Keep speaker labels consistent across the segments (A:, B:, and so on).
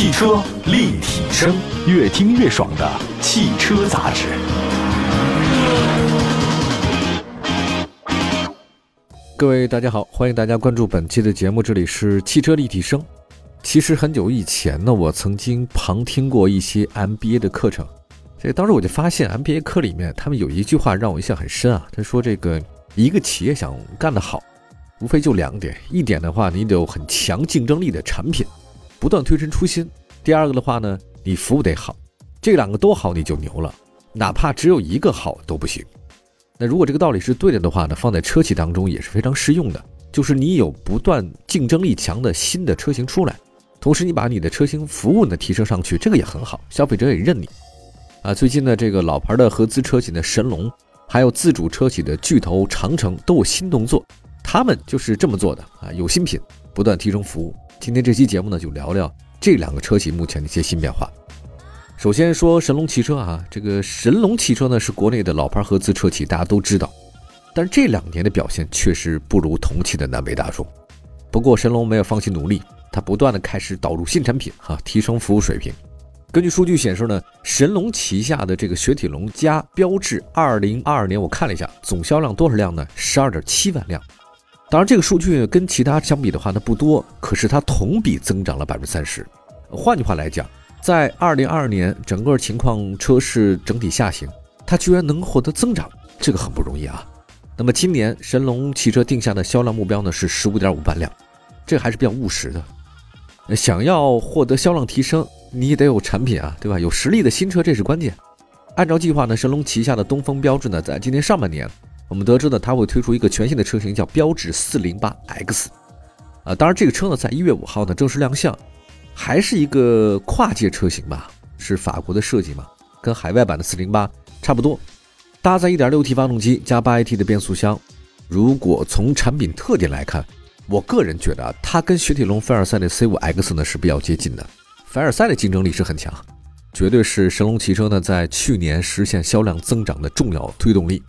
A: 汽车立体声，越听越爽的汽车杂志。
B: 各位大家好，欢迎大家关注本期的节目，这里是汽车立体声。其实很久以前呢，我曾经旁听过一些 MBA 的课程，这当时我就发现 MBA 课里面他们有一句话让我印象很深啊，他说这个一个企业想干得好，无非就两点，一点的话你得有很强竞争力的产品，不断推陈出新；第二个的话呢，你服务得好，这两个都好你就牛了，哪怕只有一个好都不行。那如果这个道理是对的的话呢，放在车企当中也是非常适用的。就是你有不断竞争力强的新的车型出来，同时你把你的车型服务呢提升上去，这个也很好，消费者也认你。啊，最近呢，这个老牌的合资车企的神龙，还有自主车企的巨头长城都有新动作，他们就是这么做的啊，有新品，不断提升服务。今天这期节目呢，就聊聊这两个车企目前的一些新变化。首先说神龙汽车啊，这个神龙汽车呢是国内的老牌合资车企，大家都知道。但是这两年的表现确实不如同期的南北大众。不过神龙没有放弃努力，它不断的开始导入新产品，哈，提升服务水平。根据数据显示呢，神龙旗下的这个雪铁龙加标致，二零二二年我看了一下，总销量多少辆呢？十二点七万辆。当然这个数据跟其他相比的话呢不多，可是它同比增长了百分之三十。换句话来讲。在二零二二年，整个情况车市整体下行，它居然能获得增长，这个很不容易啊。那么今年神龙汽车定下的销量目标呢是十五点五万辆，这还是比较务实的。想要获得销量提升，你也得有产品啊，对吧？有实力的新车这是关键。按照计划呢，神龙旗下的东风标致呢，在今年上半年，我们得知呢，它会推出一个全新的车型，叫标致四零八 X。啊，当然这个车呢，在一月五号呢正式亮相。还是一个跨界车型吧，是法国的设计嘛，跟海外版的四零八差不多，搭载 1.6T 发动机加 8AT 的变速箱。如果从产品特点来看，我个人觉得啊，它跟雪铁龙凡尔赛的 C5X 呢是比较接近的。凡尔赛的竞争力是很强，绝对是神龙汽车呢在去年实现销量增长的重要推动力。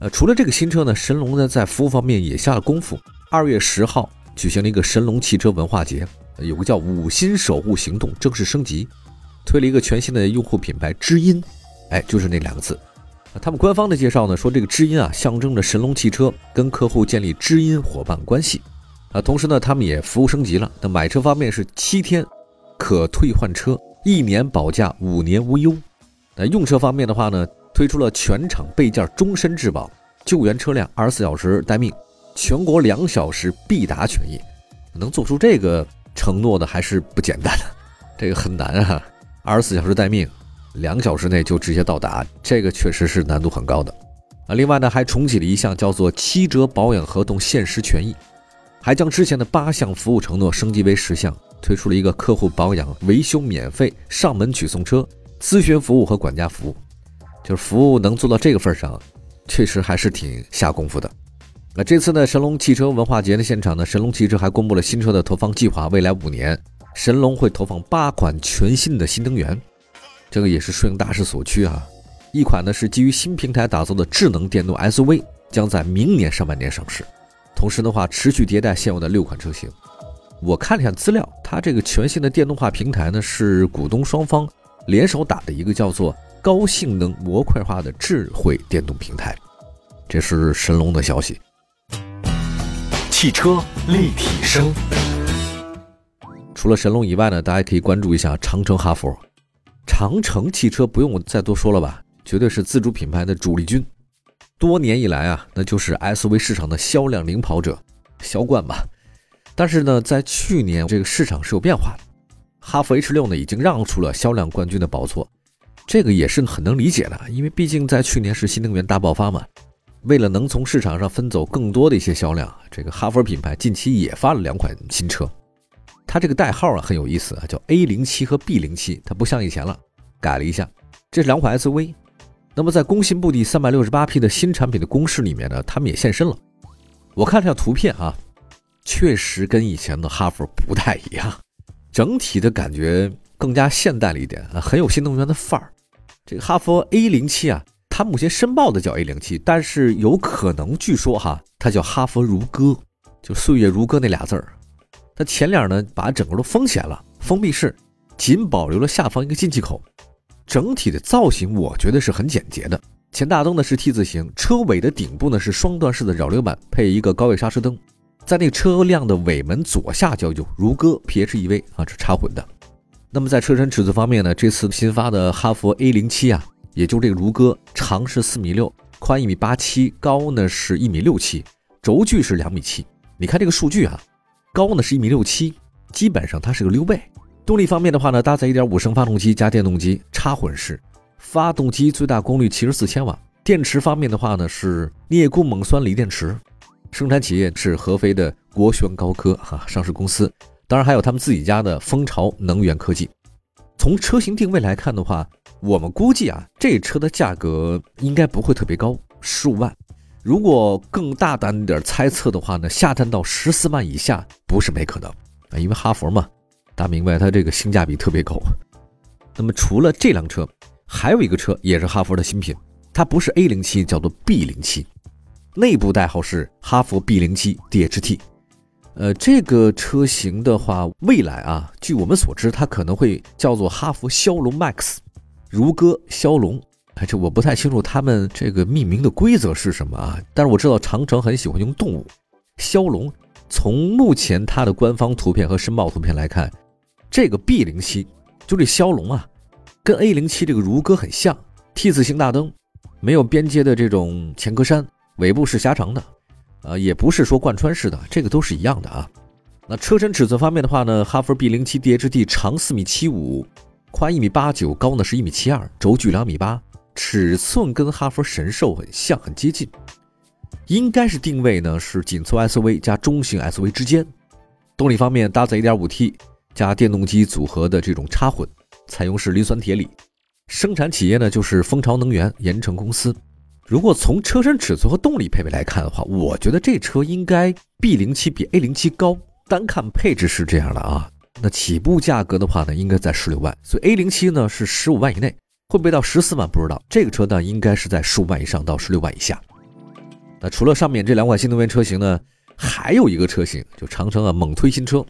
B: 呃，除了这个新车呢，神龙呢在服务方面也下了功夫。二月十号举行了一个神龙汽车文化节。有个叫“五星守护行动”正式升级，推了一个全新的用户品牌“知音”，哎，就是那两个字。他们官方的介绍呢，说这个“知音”啊，象征着神龙汽车跟客户建立知音伙伴关系啊。同时呢，他们也服务升级了。那买车方面是七天可退换车，一年保价，五年无忧。那用车方面的话呢，推出了全场备件终身质保，救援车辆二十四小时待命，全国两小时必达权益。能做出这个。承诺的还是不简单的，这个很难啊！二十四小时待命，两小时内就直接到达，这个确实是难度很高的啊。另外呢，还重启了一项叫做七折保养合同限时权益，还将之前的八项服务承诺升级为十项，推出了一个客户保养维修免费、上门取送车、咨询服务和管家服务。就是服务能做到这个份上，确实还是挺下功夫的。那这次呢，神龙汽车文化节的现场呢，神龙汽车还公布了新车的投放计划。未来五年，神龙会投放八款全新的新能源，这个也是顺应大势所趋啊。一款呢是基于新平台打造的智能电动 SUV，将在明年上半年上市。同时的话，持续迭代现有的六款车型。我看了一下资料，它这个全新的电动化平台呢，是股东双方联手打的一个叫做高性能模块化的智慧电动平台。这是神龙的消息。
A: 汽车立体声。
B: 除了神龙以外呢，大家可以关注一下长城、哈弗。长城汽车不用我再多说了吧，绝对是自主品牌的主力军。多年以来啊，那就是 SUV 市场的销量领跑者，销冠吧。但是呢，在去年这个市场是有变化的，哈弗 H 六呢已经让出了销量冠军的宝座，这个也是很能理解的，因为毕竟在去年是新能源大爆发嘛。为了能从市场上分走更多的一些销量，这个哈弗品牌近期也发了两款新车。它这个代号啊很有意思啊，叫 A 零七和 B 零七，它不像以前了，改了一下。这是两款 SUV。那么在工信部第三百六十八批的新产品的公示里面呢，他们也现身了。我看了下图片啊，确实跟以前的哈弗不太一样，整体的感觉更加现代了一点啊，很有新能源的范儿。这个哈弗 A 零七啊。它目前申报的叫 A 零七，但是有可能据说哈，它叫哈弗如歌，就岁月如歌那俩字儿。它前脸呢把整个都封起来了，封闭式，仅保留了下方一个进气口，整体的造型我觉得是很简洁的。前大灯呢是 T 字形，车尾的顶部呢是双段式的扰流板，配一个高位刹车灯。在那个车辆的尾门左下角有如歌 PHEV 啊，是插混的。那么在车身尺寸方面呢，这次新发的哈弗 A 零七啊，也就这个如歌，长是四米六，宽一米八七，高呢是一米六七，轴距是两米七。你看这个数据啊，高呢是一米六七，基本上它是个溜背。动力方面的话呢，搭载一点五升发动机加电动机，插混式。发动机最大功率七十四千瓦。电池方面的话呢，是镍钴锰酸锂电池。生产企业是合肥的国轩高科哈上市公司，当然还有他们自己家的蜂巢能源科技。从车型定位来看的话，我们估计啊，这车的价格应该不会特别高，十五万。如果更大胆点猜测的话呢，下探到十四万以下不是没可能啊，因为哈佛嘛，大家明白它这个性价比特别高。那么除了这辆车，还有一个车也是哈佛的新品，它不是 A 零七，叫做 B 零七。内部代号是哈弗 B 零七 DHT，呃，这个车型的话，未来啊，据我们所知，它可能会叫做哈弗枭龙 MAX，如歌枭龙，哎，这我不太清楚他们这个命名的规则是什么啊，但是我知道长城很喜欢用动物，枭龙。从目前它的官方图片和申报图片来看，这个 B 零七就这枭龙啊，跟 A 零七这个如歌很像，T 字形大灯，没有边接的这种前格栅。尾部是狭长的，呃，也不是说贯穿式的，这个都是一样的啊。那车身尺寸方面的话呢，哈弗 B 零七 DHD 长四米七五，宽一米八九，高呢是一米七二，轴距两米八，尺寸跟哈弗神兽很像，很接近。应该是定位呢是紧凑 SUV 加中型 SUV 之间。动力方面搭载 1.5T 加电动机组合的这种插混，采用是磷酸铁锂。生产企业呢就是蜂巢能源盐城公司。如果从车身尺寸和动力配备来看的话，我觉得这车应该 B 零七比 A 零七高。单看配置是这样的啊，那起步价格的话呢，应该在十六万。所以 A 零七呢是十五万以内，会不会到十四万不知道。这个车呢应该是在十五万以上到十六万以下。那除了上面这两款新能源车型呢，还有一个车型，就长城啊猛推新车，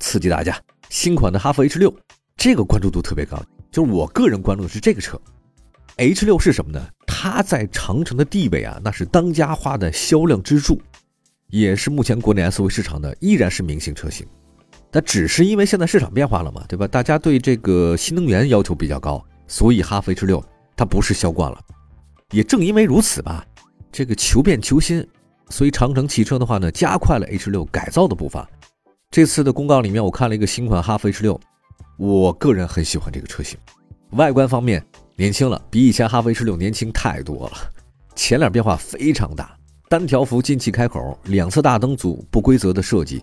B: 刺激大家。新款的哈弗 H 六，这个关注度特别高，就是我个人关注的是这个车。H 六是什么呢？它在长城的地位啊，那是当家花的销量支柱，也是目前国内 SUV 市场的依然是明星车型。那只是因为现在市场变化了嘛，对吧？大家对这个新能源要求比较高，所以哈弗 H 六它不是销冠了。也正因为如此吧，这个求变求新，所以长城汽车的话呢，加快了 H 六改造的步伐。这次的公告里面，我看了一个新款哈弗 H 六，我个人很喜欢这个车型，外观方面。年轻了，比以前哈弗 H 六年轻太多了。前脸变化非常大，单条幅进气开口，两侧大灯组不规则的设计，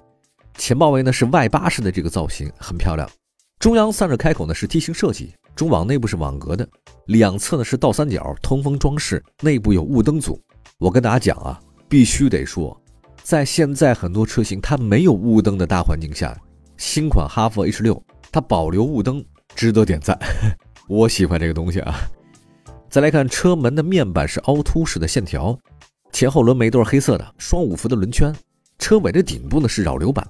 B: 前包围呢是外八式的这个造型，很漂亮。中央散热开口呢是梯形设计，中网内部是网格的，两侧呢是倒三角通风装饰，内部有雾灯组。我跟大家讲啊，必须得说，在现在很多车型它没有雾灯的大环境下，新款哈弗 H 六它保留雾灯，值得点赞。我喜欢这个东西啊！再来看车门的面板是凹凸式的线条，前后轮眉都是黑色的，双五幅的轮圈。车尾的顶部呢是扰流板，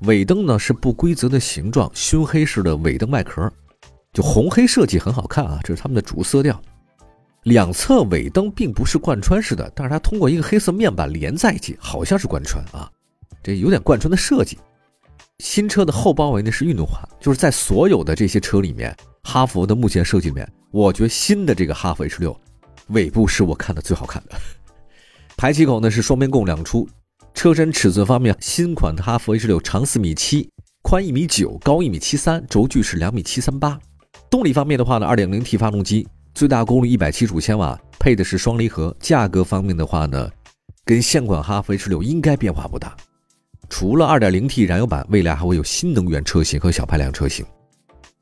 B: 尾灯呢是不规则的形状，熏黑式的尾灯外壳，就红黑设计很好看啊，这是他们的主色调。两侧尾灯并不是贯穿式的，但是它通过一个黑色面板连在一起，好像是贯穿啊，这有点贯穿的设计。新车的后包围呢是运动化，就是在所有的这些车里面。哈弗的目前设计里面，我觉得新的这个哈弗 H 六尾部是我看的最好看的。排气口呢是双边共两出。车身尺寸方面，新款的哈弗 H 六长四米七，宽一米九，高一米七三，轴距是两米七三八。动力方面的话呢，2.0T 发动机，最大功率一百七十五千瓦，配的是双离合。价格方面的话呢，跟现款哈弗 H 六应该变化不大。除了 2.0T 燃油版，未来还会有新能源车型和小排量车型。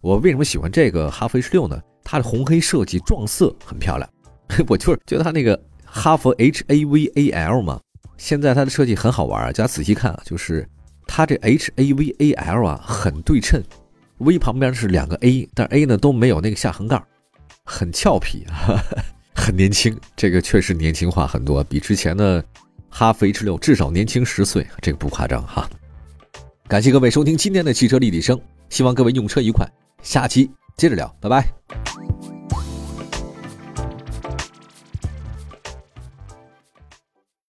B: 我为什么喜欢这个哈弗 H 六呢？它的红黑设计撞色很漂亮，我就是觉得它那个哈弗 H A V A L 嘛，现在它的设计很好玩啊。大家仔细看啊，就是它这 H A V A L 啊很对称，V 旁边是两个 A，但 A 呢都没有那个下横杠，很俏皮，很年轻。这个确实年轻化很多，比之前的哈弗 H 六至少年轻十岁，这个不夸张哈。感谢各位收听今天的汽车立体声，希望各位用车愉快。下期接着聊，拜拜。